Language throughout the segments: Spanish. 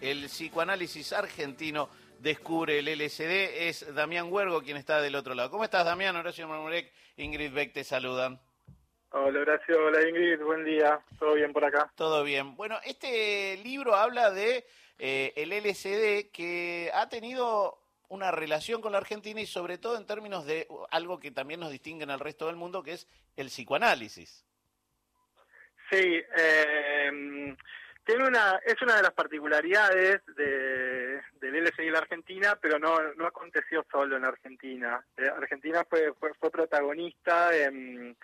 El psicoanálisis argentino, descubre el LSD. Es Damián Huergo quien está del otro lado. ¿Cómo estás, Damián? Horacio Marmurek, Ingrid Beck te saludan. Hola Horacio, hola Ingrid, buen día. ¿Todo bien por acá? Todo bien. Bueno, este libro habla de eh, el LSD que ha tenido una relación con la Argentina y sobre todo en términos de algo que también nos distingue en el resto del mundo, que es el psicoanálisis. Sí, eh, tiene una, es una de las particularidades de, del LSD en la Argentina, pero no, no aconteció solo en Argentina. Eh, Argentina fue, fue, fue protagonista en,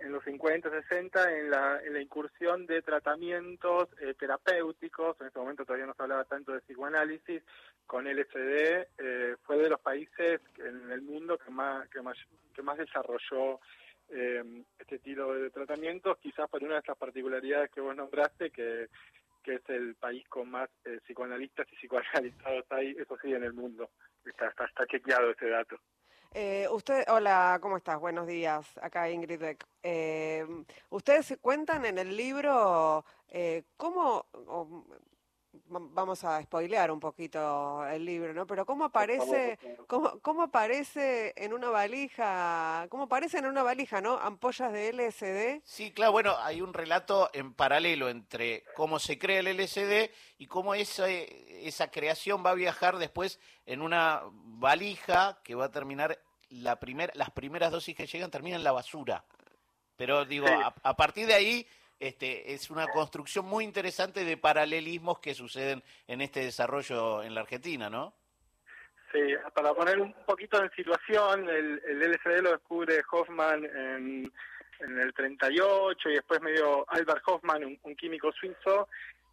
en, los 50, 60 en la, en la incursión de tratamientos eh, terapéuticos. En este momento todavía no se hablaba tanto de psicoanálisis. Con LSD eh, fue de los países en el mundo que más, que más, que más desarrolló eh, este estilo de tratamientos, quizás por una de estas particularidades que vos nombraste, que, que es el país con más eh, psicoanalistas y psicoanalizados hay, eso sí, en el mundo. Está, está, chequeado ese dato. Eh, usted, hola, ¿cómo estás? Buenos días. Acá Ingrid Beck. Eh, ustedes cuentan en el libro eh, cómo, vamos a spoilear un poquito el libro, ¿no? Pero cómo aparece, cómo, cómo aparece en una valija, cómo aparece en una valija, ¿no? Ampollas de LSD. Sí, claro, bueno, hay un relato en paralelo entre cómo se crea el LSD y cómo esa, esa creación va a viajar después en una valija que va a terminar la primer, las primeras dosis que llegan terminan en la basura. Pero digo, Sí. a, a partir de ahí este, es una construcción muy interesante de paralelismos que suceden en este desarrollo en la Argentina, ¿no? Sí, para poner un poquito en situación, el, el LSD lo descubre Hoffman en, en el 38 y después medio Albert Hoffman, un, un químico suizo,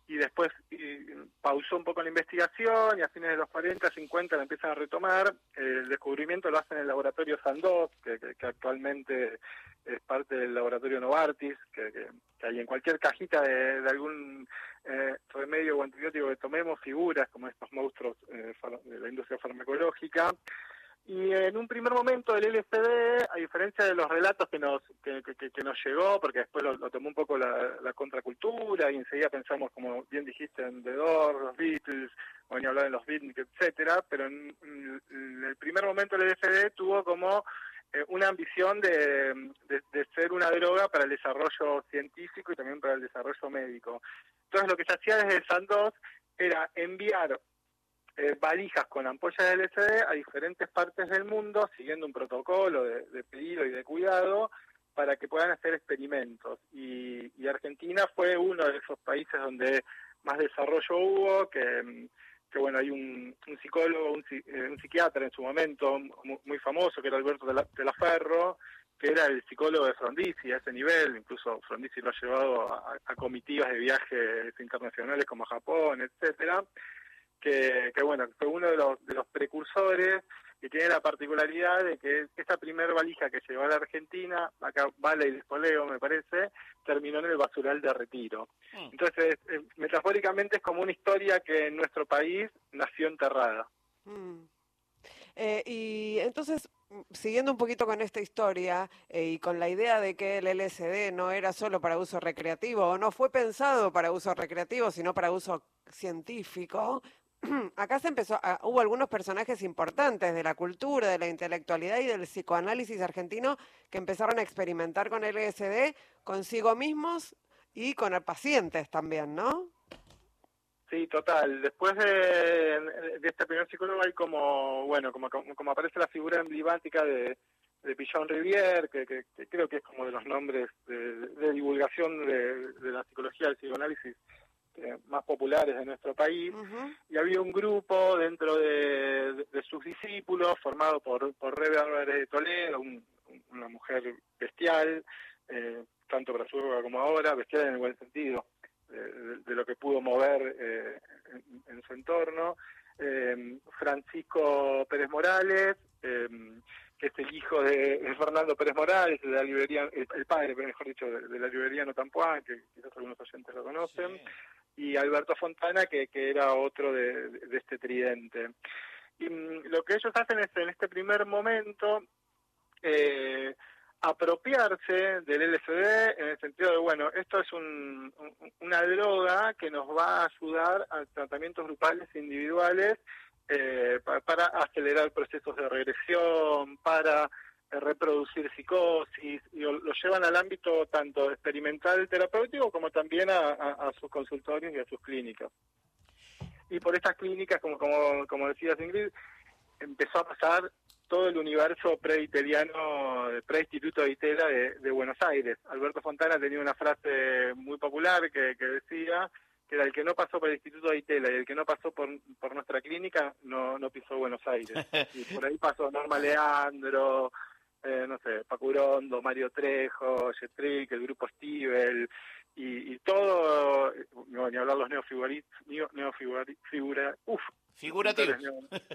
y después y, pausó un poco la investigación y a fines de los 40, 50 la empiezan a retomar. El descubrimiento lo hacen en el laboratorio Sandoz, que, actualmente es parte del laboratorio Novartis, que, que, hay en cualquier cajita de, de algún eh, remedio o antibiótico que tomemos figuras como estos monstruos eh, de la industria farmacológica. Y en un primer momento el LSD, a diferencia de los relatos que nos que, que- que nos llegó, porque después lo, tomó un poco la, contracultura y enseguida pensamos, como bien dijiste, en The Doors, los Beatles, o ni hablar en los Beatles, etcétera, pero en, el primer momento el LSD tuvo como eh, una ambición de, de, de ser una droga para el desarrollo científico y también para el desarrollo médico. Entonces lo que se hacía desde Sandoz era enviar eh, valijas con ampollas de LSD a diferentes partes del mundo, siguiendo un protocolo de, pedido y de cuidado, para que puedan hacer experimentos. Y, y Argentina fue uno de esos países donde más desarrollo hubo, que, mm, bueno, hay un, un psicólogo, un, eh, un psiquiatra en su momento muy, famoso, que era Alberto de la, de la Ferro, que era el psicólogo de Frondizi a ese nivel, incluso Frondizi lo ha llevado a, a comitivas de viajes internacionales como a Japón, etcétera que, que bueno, fue uno de los, de los precursores y tiene la particularidad de que esta primer valija que llegó a la Argentina, acá vale y despoleo me parece, terminó en el basural de retiro. Mm. Entonces, metafóricamente es como una historia que en nuestro país nació enterrada. Mm. Eh, y entonces, siguiendo un poquito con esta historia eh, y con la idea de que el LSD no era solo para uso recreativo o no fue pensado para uso recreativo, sino para uso científico, acá se empezó, a- hubo algunos personajes importantes de la cultura, de la intelectualidad y del psicoanálisis argentino que empezaron a experimentar con LSD consigo mismos y con pacientes también, ¿no? Sí, total. Después de, este primer psicólogo hay como, bueno, como, como, aparece la figura emblemática de, de Pichon Rivière, que, que, que creo que es como de los nombres de, de divulgación de, de la psicología del psicoanálisis eh, más populares de nuestro país. Y había un grupo dentro de, de- de sus discípulos formado por, por Rebe Álvarez de Toledo, un- un- una mujer bestial, eh, tanto para su época como ahora, bestial en el buen sentido, eh, de, de lo que pudo mover eh, en, en su entorno, eh, Francisco Pérez Morales, eh, que es el hijo de, de Fernando Pérez Morales, de la librería, el, el padre, mejor dicho, de, de la librería Notampuán, que quizás algunos oyentes lo conocen Sí. Y Alberto Fontana, que, que era otro de, de este tridente. Y mm, lo que ellos hacen es, en este primer momento, eh, apropiarse del LSD en el sentido de, bueno, esto es una droga que nos va a ayudar a tratamientos grupales e individuales eh, para, acelerar procesos de regresión, para reproducir psicosis, y lo, llevan al ámbito tanto experimental terapéutico como también a, sus consultorios y a sus clínicas. Y por estas clínicas, como, como, como decías Ingrid, empezó a pasar todo el universo pre-italiano, pre-instituto de Itela de, Buenos Aires. Alberto Fontana tenía una frase muy popular que, decía que era el que no pasó por el Instituto de Itela y el que no pasó por, por nuestra clínica no, no pisó Buenos Aires. Y por ahí pasó Norma Leandro, eh, no sé, Pacurondo, Mario Trejo, Jetrick, el grupo Stivel, y, todo, no, ni hablar los neofigurativos, neofigura, uf, figurativos,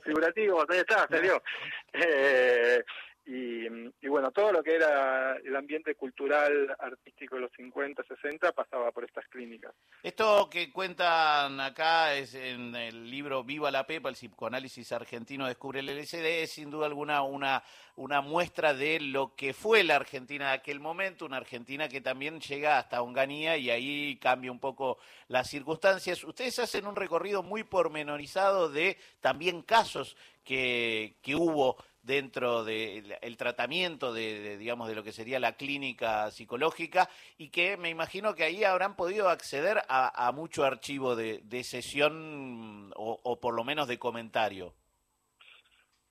figurativos, ahí está, salió. Eh, y, bueno, todo lo que era el ambiente cultural, artístico de los 50, 60 pasaba por estas clínicas. Esto que cuentan acá es en el libro Viva la Pepa, el psicoanálisis argentino descubre el LSD, es sin duda alguna una, una muestra de lo que fue la Argentina de aquel momento, una Argentina que también llega hasta Onganía y ahí cambia un poco las circunstancias. Ustedes hacen un recorrido muy pormenorizado de también casos que, que hubo dentro del tratamiento de, digamos, de lo que sería la clínica psicológica y que me imagino que ahí habrán podido acceder a, mucho archivo de, sesión o, por lo menos de comentario.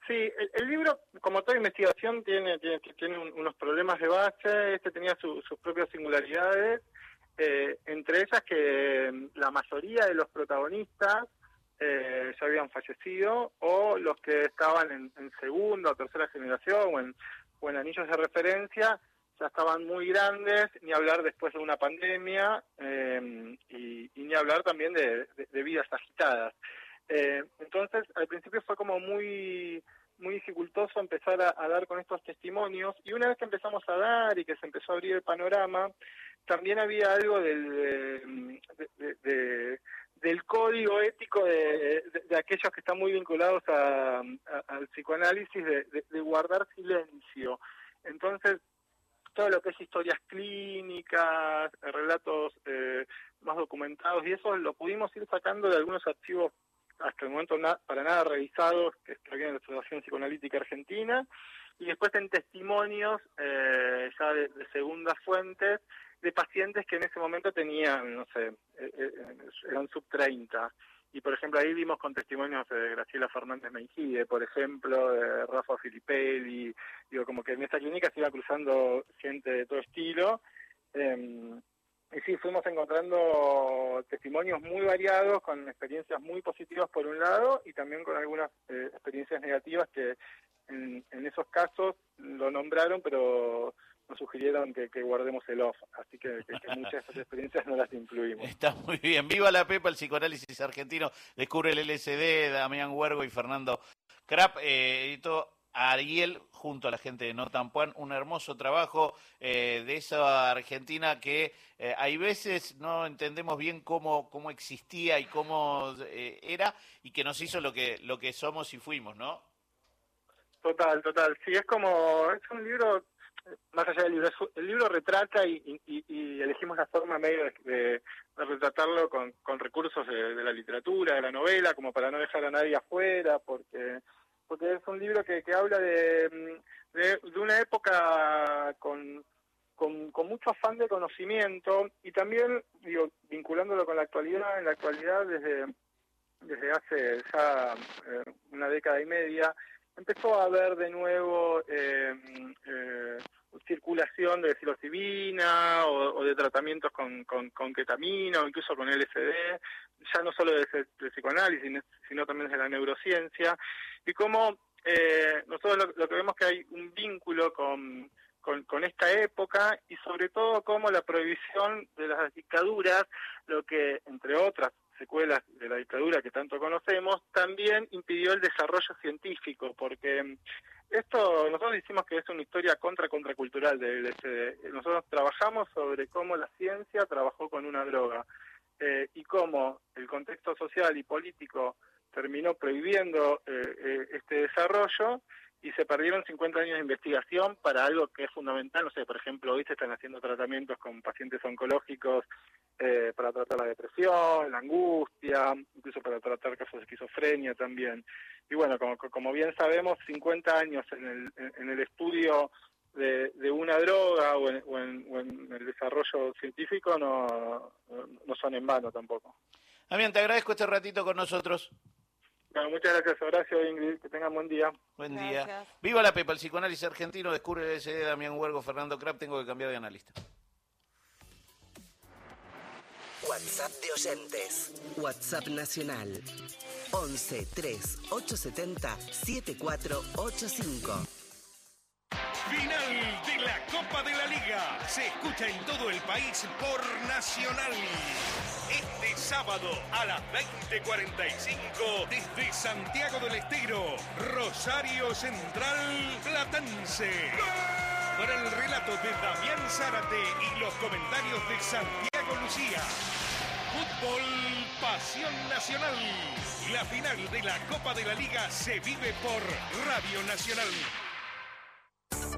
Sí, el, libro, como toda investigación, tiene, unos problemas de base, este tenía sus propias singularidades, eh, entre ellas que la mayoría de los protagonistas eh, ya habían fallecido o los que estaban en, segunda o tercera generación o en, en anillos de referencia ya estaban muy grandes, ni hablar después de una pandemia eh, y, ni hablar también de, vidas agitadas. Eh, entonces, al principio fue como muy muy dificultoso empezar a, dar con estos testimonios y una vez que empezamos a dar y que se empezó a abrir el panorama, también había algo de, del código ético de, aquellos que están muy vinculados al psicoanálisis de, guardar silencio. Entonces, todo lo que es historias clínicas, relatos eh, más documentados y eso lo pudimos ir sacando de algunos archivos hasta el momento para nada revisados que había en la Asociación Psicoanalítica Argentina y después en testimonios eh, ya de segundas fuentes de pacientes que en ese momento tenían, no sé, eh, eh, eran sub 30. Y por ejemplo ahí vimos con testimonios de Graciela Fernández Mengide, por ejemplo, de Rafa Filipelli, digo, como que en esta clínica se iba cruzando gente de todo estilo. Em, y sí, fuimos encontrando testimonios muy variados, con experiencias muy positivas por un lado y también con algunas eh, experiencias negativas que en, esos casos lo nombraron, pero nos sugirieron que, guardemos el off, así que, muchas de esas experiencias no las incluimos. Está muy bien. Viva la Pepa, el psicoanálisis argentino. Descubre el LSD, Damián Huergo y Fernando Krap. Eh, editó Ariel junto a la gente de Notampuan, un hermoso trabajo eh, de esa Argentina que eh, hay veces no entendemos bien cómo, cómo existía y cómo eh, era y que nos hizo lo que, lo que somos y fuimos, ¿no? Total, total. Sí, es como, es un libro más allá del libro, el libro retrata y, elegimos la forma medio de, retratarlo con, recursos de, la literatura, de la novela, como para no dejar a nadie afuera, porque porque es un libro que, habla de, de, una época con, con, mucho afán de conocimiento y también, digo, vinculándolo con la actualidad, en la actualidad desde, desde hace ya eh, una década y media, empezó a haber de nuevo eh, eh, circulación de psilocibina o, de tratamientos con, con, ketamina o incluso con LSD, ya no solo desde el psicoanálisis, sino también desde la neurociencia, y cómo eh, nosotros lo, que vemos que hay un vínculo con, con, esta época y sobre todo cómo la prohibición de las dictaduras, lo que entre otras secuelas de la dictadura que tanto conocemos, también impidió el desarrollo científico, porque esto, nosotros decimos que es una historia contra contracultural del LSD. Nosotros trabajamos sobre cómo la ciencia trabajó con una droga eh, y cómo el contexto social y político terminó prohibiendo eh, eh, este desarrollo y se perdieron 50 años de investigación para algo que es fundamental. No sé, por ejemplo, hoy se están haciendo tratamientos con pacientes oncológicos eh, para tratar la depresión, la angustia, incluso para tratar casos de esquizofrenia también. Y bueno, como, como bien sabemos, 50 años en el, en el estudio de, una droga o en, o, en, el desarrollo científico no, no son en vano tampoco. Damián, te agradezco este ratito con nosotros. Bueno, muchas gracias, Horacio Ingrid. Que tengan buen día. Buen gracias. día. Viva la Pepa, el psicoanálisis argentino. Descubre el SD Damián Huergo, Fernando Krapp. Tengo que cambiar de analista. WhatsApp de oyentes. WhatsApp nacional. 11 3 870 7485. Final de Copa de la Liga. Se escucha en todo el país por Nacional. Este sábado a las 20:45 desde Santiago del Estero, Rosario Central Platense. Para el relato de Damián Zárate y los comentarios de Santiago Lucía. Fútbol Pasión Nacional. La final de la Copa de la Liga se vive por Radio Nacional.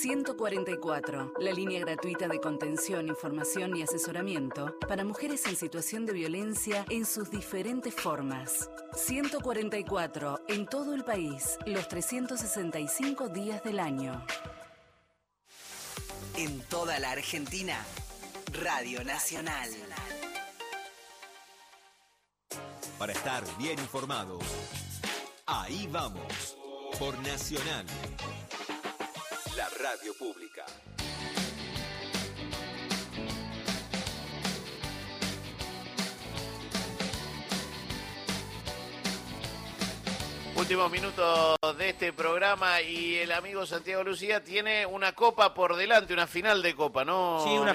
144, la línea gratuita de contención, información y asesoramiento para mujeres en situación de violencia en sus diferentes formas. 144, en todo el país, los 365 días del año. En toda la Argentina, Radio Nacional. Para estar bien informados, ahí vamos, por Nacional la radio pública. Últimos minutos de este programa y el amigo Santiago Lucía tiene una copa por delante, una final de copa, ¿no? Sí, una